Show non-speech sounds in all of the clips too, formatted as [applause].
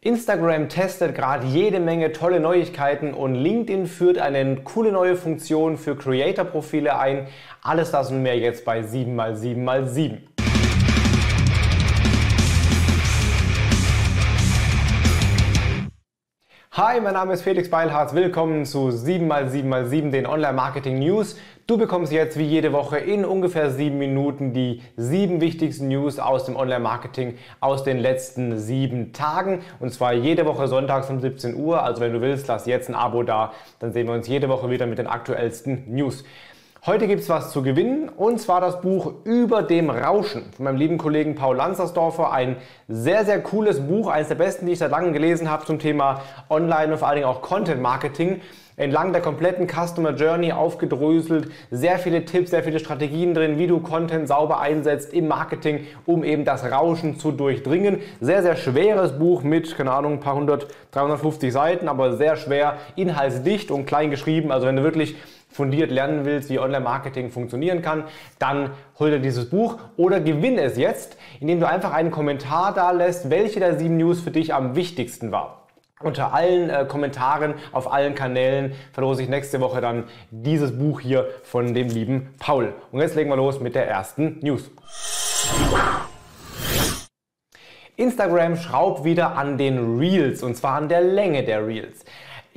Instagram testet gerade jede Menge tolle Neuigkeiten und LinkedIn führt eine coole neue Funktion für Creator-Profile ein. Alles das und mehr jetzt bei 7x7x7. Hi, mein Name ist Felix Beilharz. Willkommen zu 7x7x7, den Online-Marketing News. Du bekommst jetzt wie jede Woche in ungefähr sieben Minuten die sieben wichtigsten News aus dem Online-Marketing aus den letzten sieben Tagen. Und zwar jede Woche sonntags um 17 Uhr. Also wenn du willst, lass jetzt ein Abo da. Dann sehen wir uns jede Woche wieder mit den aktuellsten News. Heute gibt es was zu gewinnen und zwar das Buch Über dem Rauschen von meinem lieben Kollegen Paul Lanzersdorfer. Ein sehr, sehr cooles Buch, eines der besten, die ich seit langem gelesen habe zum Thema Online und vor allen Dingen auch Content Marketing. Entlang der kompletten Customer Journey aufgedröselt, sehr viele Tipps, sehr viele Strategien drin, wie du Content sauber einsetzt im Marketing, um eben das Rauschen zu durchdringen. Sehr, sehr schweres Buch mit, keine Ahnung, ein paar hundert, 350 Seiten, aber sehr schwer, inhaltsdicht und klein geschrieben. Also wenn du wirklich fundiert lernen willst, wie Online-Marketing funktionieren kann, dann hol dir dieses Buch oder gewinne es jetzt, indem du einfach einen Kommentar da lässt, welche der sieben News für dich am wichtigsten war. Unter allen äh, Kommentaren auf allen Kanälen verlose ich nächste Woche dann dieses Buch hier von dem lieben Paul. Und jetzt legen wir los mit der ersten News. Instagram schraubt wieder an den Reels und zwar an der Länge der Reels.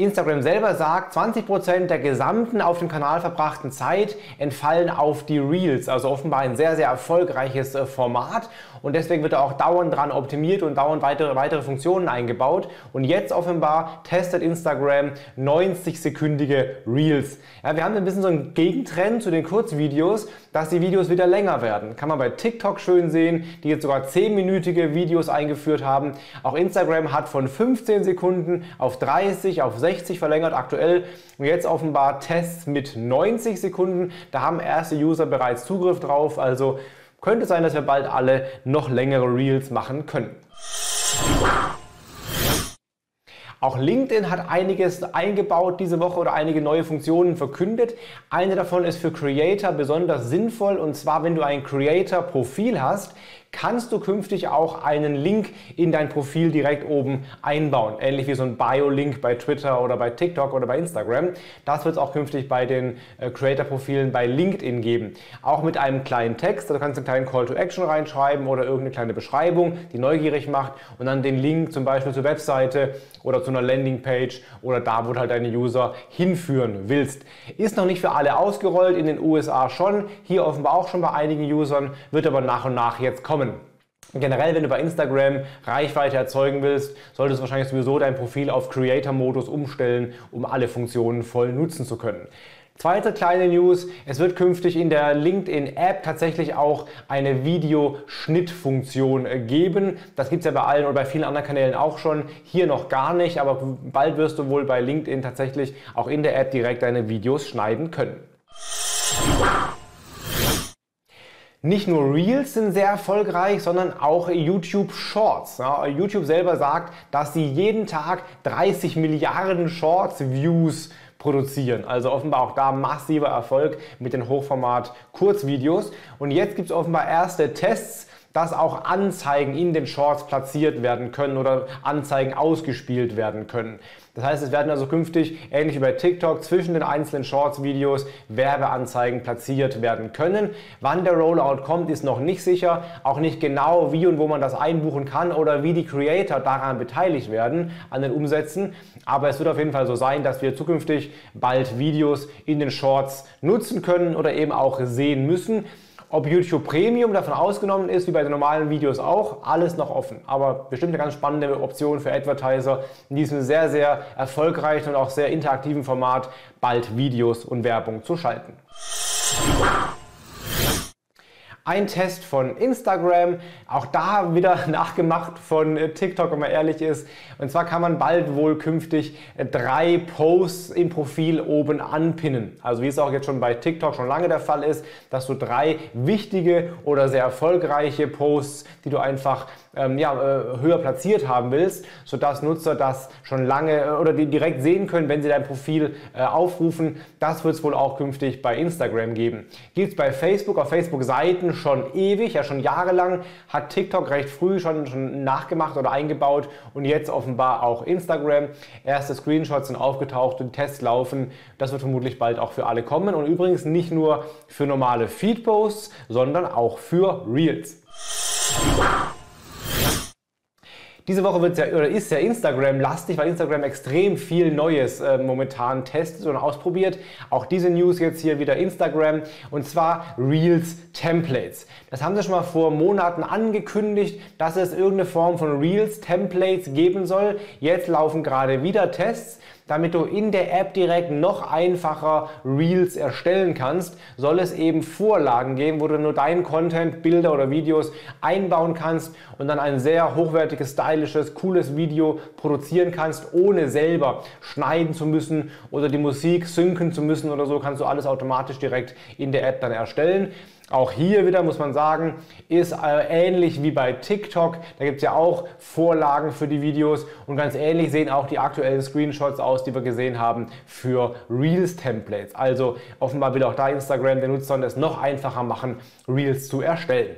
Instagram selber sagt, 20% der gesamten auf dem Kanal verbrachten Zeit entfallen auf die Reels. Also offenbar ein sehr, sehr erfolgreiches äh, Format und deswegen wird er auch dauernd dran optimiert und dauernd weitere, weitere Funktionen eingebaut. Und jetzt offenbar testet Instagram 90-sekündige Reels. Ja, wir haben ein bisschen so einen Gegentrend zu den Kurzvideos, dass die Videos wieder länger werden. Kann man bei TikTok schön sehen, die jetzt sogar 10-minütige Videos eingeführt haben. Auch Instagram hat von 15 Sekunden auf 30, auf 60 verlängert aktuell. Und jetzt offenbar Tests mit 90 Sekunden. Da haben erste User bereits Zugriff drauf. Also könnte sein, dass wir bald alle noch längere Reels machen können. Auch LinkedIn hat einiges eingebaut diese Woche oder einige neue Funktionen verkündet. Eine davon ist für Creator besonders sinnvoll und zwar, wenn du ein Creator-Profil hast, kannst du künftig auch einen Link in dein Profil direkt oben einbauen. Ähnlich wie so ein Bio-Link bei Twitter oder bei TikTok oder bei Instagram. Das wird es auch künftig bei den äh, Creator-Profilen bei LinkedIn geben. Auch mit einem kleinen Text. Du kannst einen kleinen Call to Action reinschreiben oder irgendeine kleine Beschreibung, die neugierig macht und dann den Link zum Beispiel zur Webseite oder zu einer Landingpage oder da, wo du halt deine User hinführen willst. Ist noch nicht für alle ausgerollt, in den USA schon, hier offenbar auch schon bei einigen Usern, wird aber nach und nach jetzt kommen kommen. Generell, wenn du bei Instagram Reichweite erzeugen willst, solltest du wahrscheinlich sowieso dein Profil auf Creator-Modus umstellen, um alle Funktionen voll nutzen zu können. Zweite kleine News, es wird künftig in der LinkedIn-App tatsächlich auch eine Videoschnittfunktion äh, geben. Das gibt es ja bei allen oder bei vielen anderen Kanälen auch schon. Hier noch gar nicht, aber bald wirst du wohl bei LinkedIn tatsächlich auch in der App direkt deine Videos schneiden können. Nicht nur Reels sind sehr erfolgreich, sondern auch YouTube Shorts. Ja, YouTube selber sagt, dass sie jeden Tag 30 Milliarden Shorts Views produzieren. Also offenbar auch da massiver Erfolg mit den Hochformat Kurzvideos. Und jetzt gibt es offenbar erste Tests, dass auch Anzeigen in den Shorts platziert werden können oder Anzeigen ausgespielt werden können. Das heißt, es werden also künftig, ähnlich wie bei TikTok, zwischen den einzelnen Shorts-Videos Werbeanzeigen platziert werden können. Wann der Rollout kommt, ist noch nicht sicher. Auch nicht genau, wie und wo man das einbuchen kann oder wie die Creator daran beteiligt werden, an den Umsätzen. Aber es wird auf jeden Fall so sein, dass wir zukünftig bald Videos in den Shorts nutzen können oder eben auch sehen müssen. Ob YouTube Premium davon ausgenommen ist, wie bei den normalen Videos auch, alles noch offen. Aber bestimmt eine ganz spannende Option für Advertiser, in diesem sehr, sehr erfolgreichen und auch sehr interaktiven Format bald Videos und Werbung zu schalten. Ein Test von Instagram, auch da wieder [laughs] nachgemacht von äh, TikTok, wenn man ehrlich ist. Und zwar kann man bald wohl künftig äh, drei Posts im Profil oben anpinnen. Also wie es auch jetzt schon bei TikTok schon lange der Fall ist, dass du drei wichtige oder sehr erfolgreiche Posts, die du einfach ähm, ja, äh, höher platziert haben willst, sodass Nutzer das schon lange oder die direkt sehen können, wenn sie dein Profil äh, aufrufen. Das wird es wohl auch künftig bei Instagram geben. Gibt es bei Facebook, auf Facebook-Seiten schon ewig, ja schon jahrelang, hat TikTok recht früh schon, schon nachgemacht oder eingebaut und jetzt offenbar auch Instagram. Erste Screenshots sind aufgetaucht und Tests laufen. Das wird vermutlich bald auch für alle kommen und übrigens nicht nur für normale Feed-Posts, sondern auch für Reels. Diese Woche wird ja, oder ist ja Instagram lastig, weil Instagram extrem viel Neues äh, momentan testet und ausprobiert. Auch diese News jetzt hier wieder Instagram und zwar Reels Templates. Das haben sie schon mal vor Monaten angekündigt, dass es irgendeine Form von Reels Templates geben soll. Jetzt laufen gerade wieder Tests damit du in der App direkt noch einfacher Reels erstellen kannst, soll es eben Vorlagen geben, wo du nur deinen Content, Bilder oder Videos einbauen kannst und dann ein sehr hochwertiges, stylisches, cooles Video produzieren kannst, ohne selber schneiden zu müssen oder die Musik synken zu müssen oder so, kannst du alles automatisch direkt in der App dann erstellen. Auch hier wieder muss man sagen, ist äh, ähnlich wie bei TikTok. Da gibt es ja auch Vorlagen für die Videos und ganz ähnlich sehen auch die aktuellen Screenshots aus, die wir gesehen haben für Reels-Templates. Also offenbar will auch da Instagram den Nutzern es noch einfacher machen, Reels zu erstellen.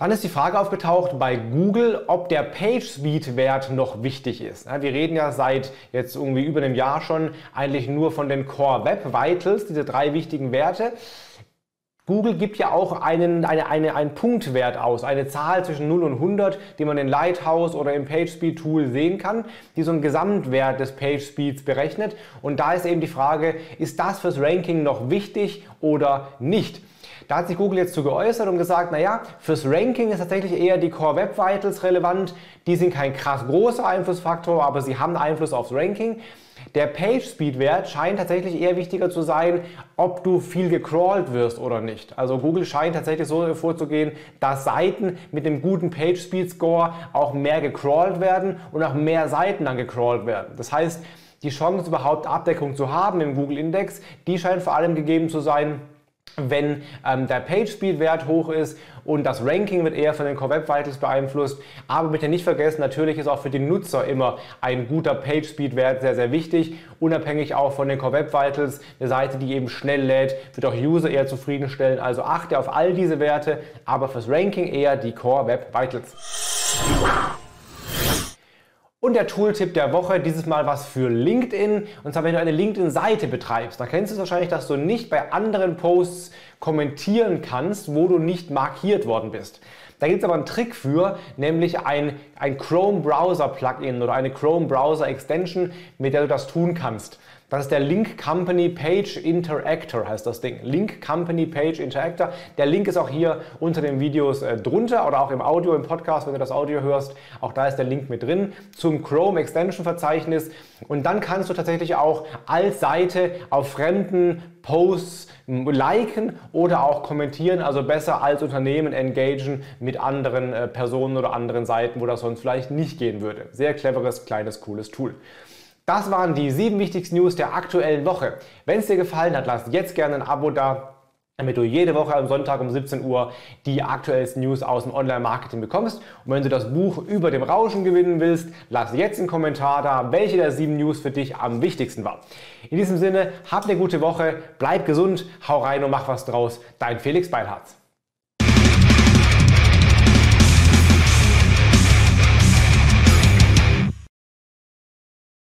Dann ist die Frage aufgetaucht bei Google, ob der PageSpeed-Wert noch wichtig ist. Wir reden ja seit jetzt irgendwie über einem Jahr schon eigentlich nur von den Core Web Vitals, diese drei wichtigen Werte. Google gibt ja auch einen, eine, eine, einen Punktwert aus, eine Zahl zwischen 0 und 100, die man in Lighthouse oder im PageSpeed Tool sehen kann, die so einen Gesamtwert des PageSpeeds berechnet. Und da ist eben die Frage, ist das fürs Ranking noch wichtig oder nicht? Da hat sich Google jetzt zu geäußert und gesagt, naja, fürs Ranking ist tatsächlich eher die Core Web Vitals relevant. Die sind kein krass großer Einflussfaktor, aber sie haben Einfluss aufs Ranking. Der Page Speed Wert scheint tatsächlich eher wichtiger zu sein, ob du viel gecrawlt wirst oder nicht. Also Google scheint tatsächlich so vorzugehen, dass Seiten mit einem guten Page Speed Score auch mehr gecrawlt werden und auch mehr Seiten dann gecrawlt werden. Das heißt, die Chance überhaupt Abdeckung zu haben im Google Index, die scheint vor allem gegeben zu sein, wenn ähm, der Page-Speed-Wert hoch ist und das Ranking wird eher von den Core Web Vitals beeinflusst. Aber bitte nicht vergessen, natürlich ist auch für den Nutzer immer ein guter Page-Speed-Wert sehr, sehr wichtig. Unabhängig auch von den Core Web Vitals. Eine Seite, die eben schnell lädt, wird auch User eher zufriedenstellen. Also achte auf all diese Werte, aber fürs Ranking eher die Core Web Vitals. Und der Tooltip der Woche, dieses Mal was für LinkedIn. Und zwar, wenn du eine LinkedIn-Seite betreibst, da kennst du es wahrscheinlich, dass du nicht bei anderen Posts kommentieren kannst, wo du nicht markiert worden bist. Da gibt es aber einen Trick für, nämlich ein, ein Chrome Browser Plugin oder eine Chrome Browser Extension, mit der du das tun kannst. Das ist der Link Company Page Interactor, heißt das Ding. Link Company Page Interactor. Der Link ist auch hier unter den Videos äh, drunter oder auch im Audio, im Podcast, wenn du das Audio hörst. Auch da ist der Link mit drin zum Chrome Extension Verzeichnis. Und dann kannst du tatsächlich auch als Seite auf fremden Posts liken oder auch kommentieren, also besser als Unternehmen engagen mit anderen äh, Personen oder anderen Seiten, wo das sonst vielleicht nicht gehen würde. Sehr cleveres, kleines, cooles Tool. Das waren die sieben wichtigsten News der aktuellen Woche. Wenn es dir gefallen hat, lass jetzt gerne ein Abo da damit du jede Woche am Sonntag um 17 Uhr die aktuellsten News aus dem Online-Marketing bekommst. Und wenn du das Buch über dem Rauschen gewinnen willst, lass jetzt einen Kommentar da, welche der sieben News für dich am wichtigsten war. In diesem Sinne, hab eine gute Woche, bleib gesund, hau rein und mach was draus. Dein Felix Beilharz.